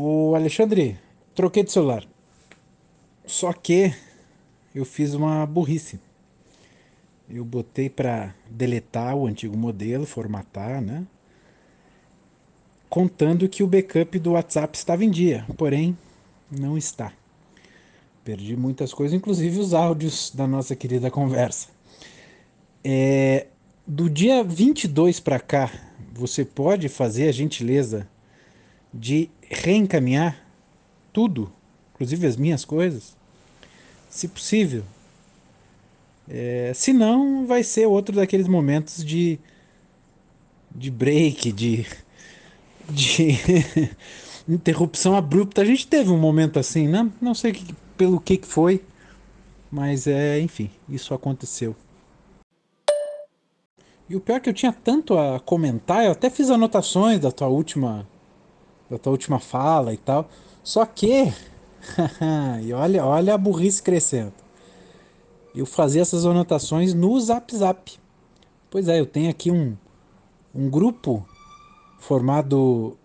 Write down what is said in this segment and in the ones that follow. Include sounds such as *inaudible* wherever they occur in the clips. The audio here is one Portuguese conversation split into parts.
O Alexandre, troquei de celular. Só que eu fiz uma burrice. Eu botei para deletar o antigo modelo, formatar, né? Contando que o backup do WhatsApp estava em dia, porém não está. Perdi muitas coisas, inclusive os áudios da nossa querida conversa. É, do dia 22 para cá, você pode fazer a gentileza de reencaminhar tudo, inclusive as minhas coisas, se possível. É, se não, vai ser outro daqueles momentos de, de break, de, de *laughs* interrupção abrupta. A gente teve um momento assim, né? Não sei que, pelo que, que foi, mas é, enfim, isso aconteceu. E o pior é que eu tinha tanto a comentar, eu até fiz anotações da tua última da tua última fala e tal. Só que *laughs* e olha, olha a burrice crescendo. Eu fazia essas anotações no Zap Zap. Pois é, eu tenho aqui um um grupo formado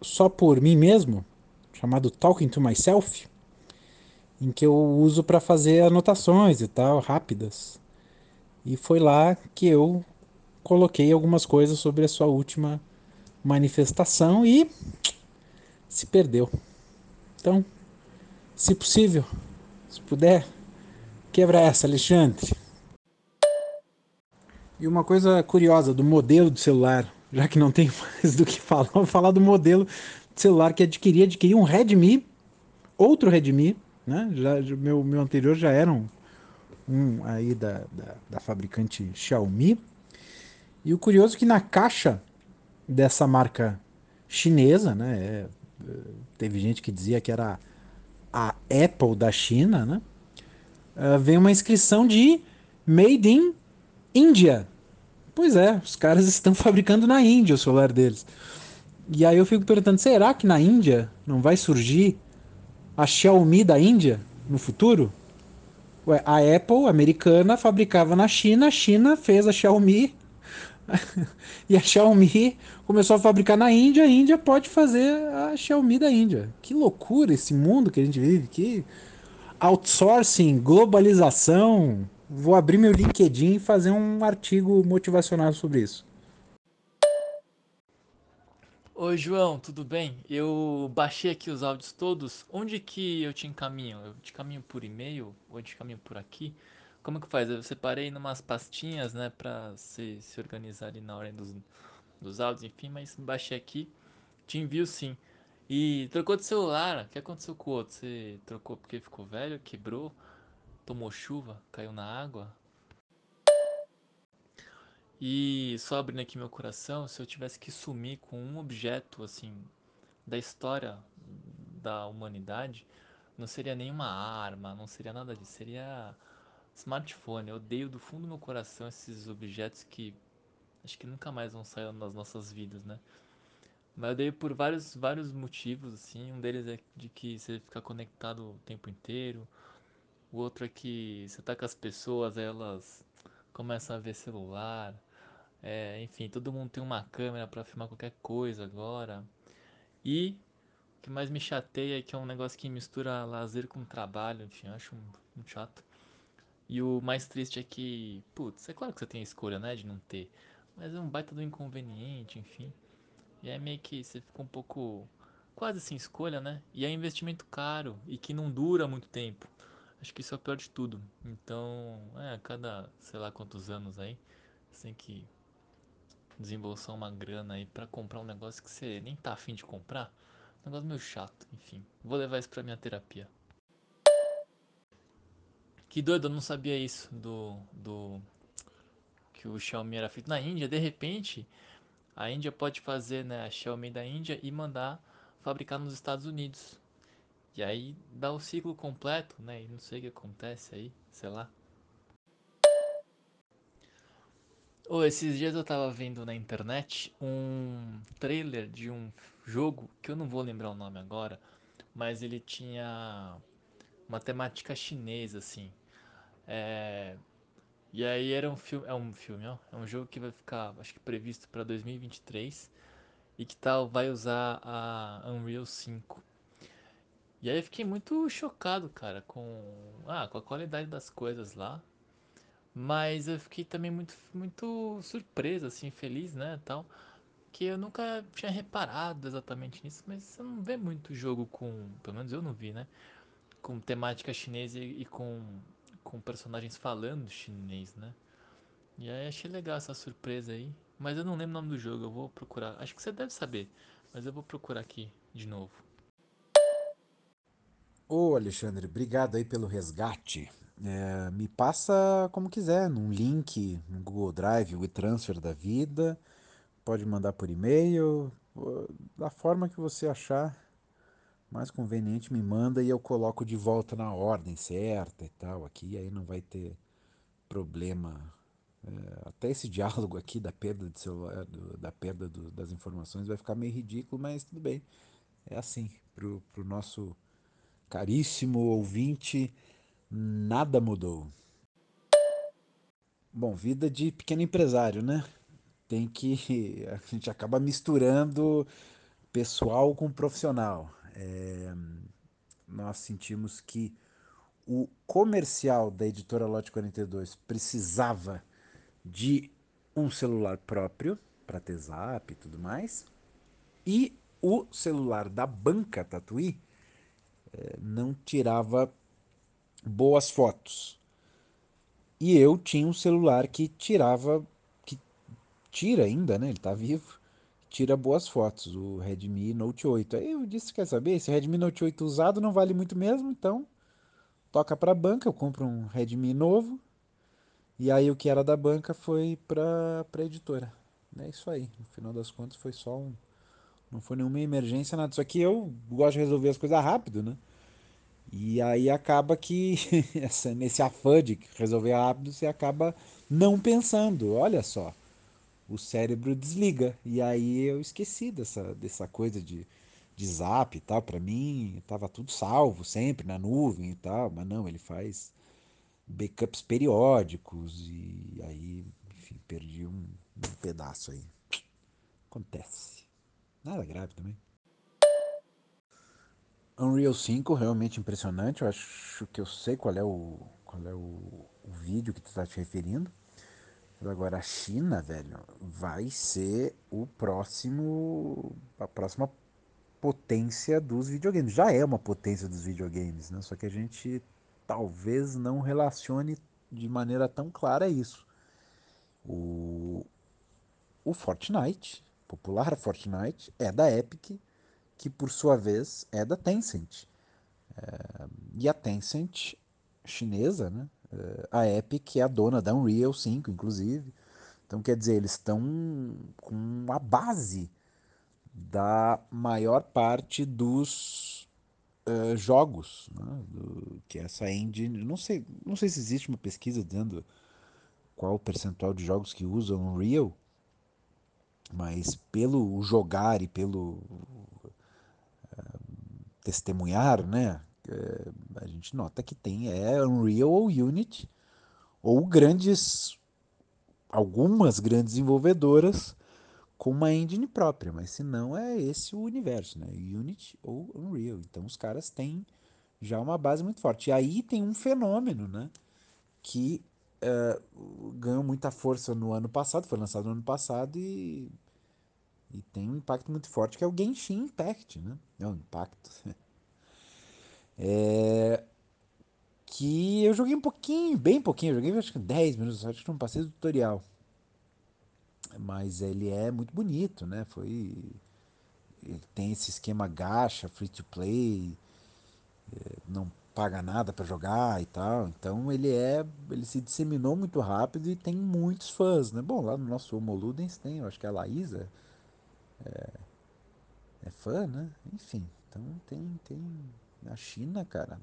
só por mim mesmo, chamado Talking to Myself, em que eu uso para fazer anotações e tal, rápidas. E foi lá que eu coloquei algumas coisas sobre a sua última manifestação e se perdeu. Então, se possível, se puder, quebra essa, Alexandre. E uma coisa curiosa do modelo do celular, já que não tem *laughs* mais do que falar, vou falar do modelo de celular que adquiri, adquiri um Redmi, outro Redmi, né? Já, meu, meu anterior já era um, um aí da, da, da fabricante Xiaomi, e o curioso é que na caixa dessa marca chinesa, né? É, teve gente que dizia que era a Apple da China, né? Uh, vem uma inscrição de Made in India. Pois é, os caras *laughs* estão fabricando na Índia o celular deles. E aí eu fico perguntando, será que na Índia não vai surgir a Xiaomi da Índia no futuro? Ué, a Apple americana fabricava na China, a China fez a Xiaomi *laughs* e a Xiaomi começou a fabricar na Índia, a Índia pode fazer a Xiaomi da Índia. Que loucura esse mundo que a gente vive, que outsourcing, globalização. Vou abrir meu LinkedIn e fazer um artigo motivacional sobre isso. Oi, João, tudo bem? Eu baixei aqui os áudios todos. Onde que eu te encaminho? Eu te encaminho por e-mail ou eu te encaminho por aqui? Como que faz? Eu separei numas pastinhas, né, pra se, se organizar ali na ordem dos, dos áudios, enfim, mas baixei aqui, te envio sim. E trocou de celular, o que aconteceu com o outro? Você trocou porque ficou velho, quebrou, tomou chuva, caiu na água? E só abrindo aqui meu coração, se eu tivesse que sumir com um objeto, assim, da história da humanidade, não seria nenhuma arma, não seria nada disso, seria Smartphone, eu odeio do fundo do meu coração esses objetos que acho que nunca mais vão sair das nossas vidas, né? Mas eu odeio por vários, vários motivos, assim. Um deles é de que você fica conectado o tempo inteiro. O outro é que você tá com as pessoas, elas começam a ver celular. É, enfim, todo mundo tem uma câmera para filmar qualquer coisa agora. E o que mais me chateia é que é um negócio que mistura lazer com trabalho, enfim, eu acho muito chato. E o mais triste é que, putz, é claro que você tem a escolha, né, de não ter, mas é um baita do inconveniente, enfim. E é meio que você fica um pouco quase sem escolha, né? E é investimento caro e que não dura muito tempo. Acho que isso é o pior de tudo. Então, é, a cada sei lá quantos anos aí, você tem que desembolsar uma grana aí para comprar um negócio que você nem tá afim de comprar. Um negócio meio chato, enfim. Vou levar isso pra minha terapia. Que doido, eu não sabia isso do, do que o Xiaomi era feito na Índia. De repente, a Índia pode fazer né, a Xiaomi da Índia e mandar fabricar nos Estados Unidos. E aí dá o ciclo completo, né? E não sei o que acontece aí, sei lá. Oh, esses dias eu tava vendo na internet um trailer de um jogo que eu não vou lembrar o nome agora, mas ele tinha uma temática chinesa assim. É... E aí era um filme, é um filme, ó, é um jogo que vai ficar, acho que previsto para 2023. e que tal vai usar a Unreal 5. E aí eu fiquei muito chocado, cara, com, ah, com a qualidade das coisas lá. Mas eu fiquei também muito, muito surpreso, assim, feliz, né, tal. Que eu nunca tinha reparado exatamente nisso, mas você não vê muito jogo com, pelo menos eu não vi, né, com temática chinesa e, e com, com personagens falando chinês, né. E aí achei legal essa surpresa aí. Mas eu não lembro o nome do jogo, eu vou procurar. Acho que você deve saber, mas eu vou procurar aqui de novo. Ô Alexandre, obrigado aí pelo resgate. É, me passa como quiser, num link, no Google Drive, o transfer da vida. Pode mandar por e-mail, da forma que você achar mais conveniente, me manda e eu coloco de volta na ordem certa e tal aqui, aí não vai ter problema. É, até esse *laughs* diálogo aqui da perda de celular, do, da perda do, das informações vai ficar meio ridículo, mas tudo bem. É assim, pro, pro nosso caríssimo ouvinte, nada mudou. Bom, vida de pequeno empresário, né? Tem que. *laughs* A gente acaba misturando pessoal com profissional. É, nós sentimos que o comercial da editora Lote 42 precisava de um celular próprio para ter zap e tudo mais. E o celular da banca Tatuí é, não tirava boas fotos. E eu tinha um celular que tirava, que tira ainda, né? Ele tá vivo, tira boas fotos, o Redmi Note 8. Aí eu disse, quer saber, esse Redmi Note 8 usado não vale muito mesmo, então toca para a banca, eu compro um Redmi novo. E aí o que era da banca foi para a editora. É isso aí. No final das contas foi só um não foi nenhuma emergência nada. Só que eu gosto de resolver as coisas rápido, né? E aí acaba que *laughs* nesse afã de resolver rápido, você acaba não pensando. Olha só, o cérebro desliga. E aí eu esqueci dessa, dessa coisa de, de zap e tal. Para mim, tava tudo salvo sempre na nuvem e tal. Mas não, ele faz backups periódicos. E aí, enfim, perdi um, um pedaço aí. Acontece. Nada grave também. Unreal 5 realmente impressionante. Eu acho que eu sei qual é o, qual é o, o vídeo que tu está te referindo. Agora a China, velho, vai ser o próximo a próxima potência dos videogames. Já é uma potência dos videogames, né? Só que a gente talvez não relacione de maneira tão clara isso. O, o Fortnite, popular Fortnite, é da Epic que por sua vez é da Tencent. É, e a Tencent chinesa, né? A Epic é a dona da Unreal 5, inclusive. Então, quer dizer, eles estão com a base da maior parte dos uh, jogos, né? Do, que é essa engine. Não sei, não sei se existe uma pesquisa dizendo qual o percentual de jogos que usam Unreal, mas pelo jogar e pelo testemunhar, né? A gente nota que tem é Unreal ou Unity ou grandes algumas grandes desenvolvedoras com uma engine própria, mas se não é esse o universo, né? Unity ou Unreal. Então os caras têm já uma base muito forte. E aí tem um fenômeno, né? Que uh, ganhou muita força no ano passado, foi lançado no ano passado e e tem um impacto muito forte que é o Genshin Impact, né? É um impacto. *laughs* É... Que eu joguei um pouquinho, bem pouquinho, joguei acho que 10 minutos, acho que não passei do tutorial. Mas ele é muito bonito, né? Foi. Ele tem esse esquema gacha, free to play, é, não paga nada para jogar e tal. Então ele é. Ele se disseminou muito rápido e tem muitos fãs, né? Bom, lá no nosso Homo Ludens tem, eu acho que a Laísa é, é fã, né? Enfim, então tem, tem. A China, cara,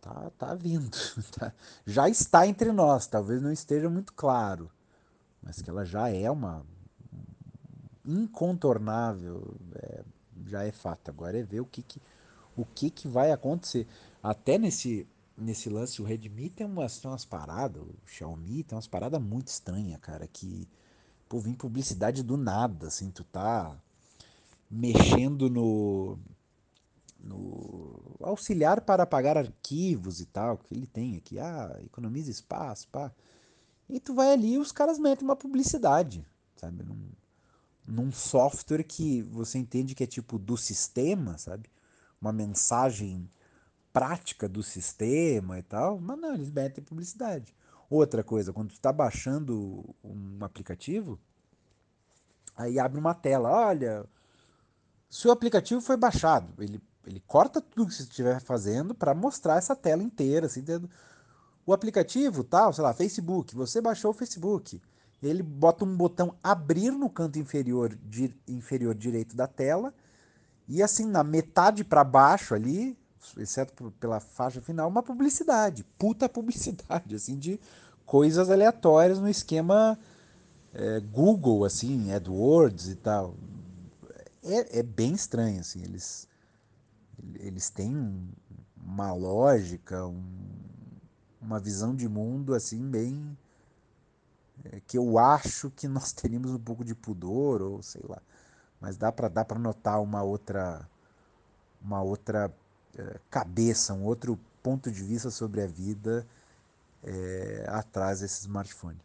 tá, tá vindo. *laughs* Tá, já está entre nós, talvez não esteja muito claro, mas que ela já é uma incontornável, é, já é fato. Agora é ver o que, que o que, que vai acontecer. Até nesse nesse lance, o Redmi tem umas, tem umas paradas, o Xiaomi tem umas paradas muito estranhas, cara, que Pô, vem publicidade do nada, assim, tu tá mexendo no, no auxiliar para apagar arquivos e tal, que ele tem aqui, ah, economiza espaço, pá. E tu vai ali e os caras metem uma publicidade, sabe? Num, num software que você entende que é tipo do sistema, sabe? Uma mensagem prática do sistema e tal, mas não, eles metem publicidade. Outra coisa, quando tu está baixando um aplicativo, aí abre uma tela, olha, seu aplicativo foi baixado, ele, ele corta tudo que você estiver fazendo para mostrar essa tela inteira, assim, dentro. o aplicativo, tal, sei lá, Facebook, você baixou o Facebook, ele bota um botão abrir no canto inferior, di, inferior direito da tela, e assim, na metade para baixo ali, exceto pela faixa final, uma publicidade, puta *laughs* publicidade, assim, de coisas aleatórias no esquema é, Google, assim, AdWords e tal. É, é bem estranho, assim, eles, eles têm uma lógica, um, uma visão de mundo, assim, bem... É, que eu acho que *laughs* nós teríamos um pouco de pudor, ou sei lá. Mas dá para dá notar uma outra uma outra é, cabeça, um outro ponto de vista sobre a vida é, atrás desse smartphone.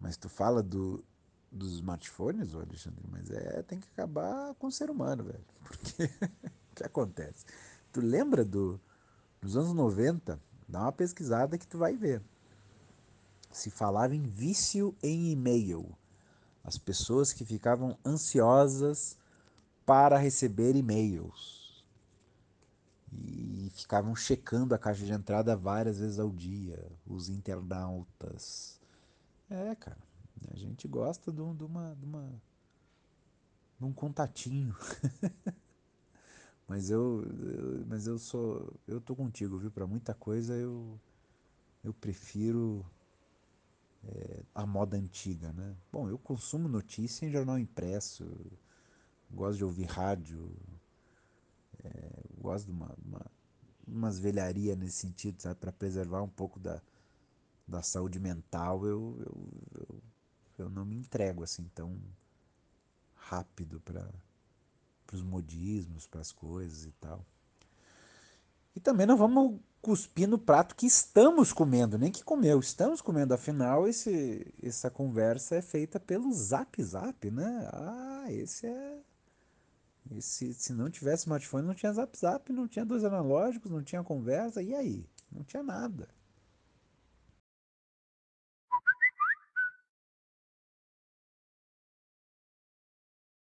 Mas tu fala do, dos smartphones, Alexandre, mas é, tem que acabar com o ser humano, velho. *laughs* Porque o que acontece? Tu lembra do, dos anos 90? Dá uma pesquisada que tu vai ver. Se falava em vício em e-mail. As pessoas que ficavam ansiosas para receber e-mails. E ficavam checando a caixa de entrada várias vezes ao dia, os internautas. É, cara, a gente gosta de, de uma, de uma de um contatinho. *laughs* mas eu, eu, mas eu sou eu tô contigo, viu? Para muita coisa eu eu prefiro é, a moda antiga, né? Bom, eu consumo notícia em jornal impresso, gosto de ouvir rádio, é, gosto de uma, uma umas velharias nesse sentido, sabe, para preservar um pouco da, da saúde mental, eu, eu, eu, não me entrego assim tão rápido para os modismos, para as coisas e tal. E também não vamos cuspir no prato que estamos comendo, nem que comeu, estamos comendo. Afinal, esse, essa conversa é feita pelo Zap Zap, né? Ah, esse é e se, se não tivesse smartphone, não tinha zap zap, não tinha dois analógicos, não tinha conversa, e aí? Não tinha nada.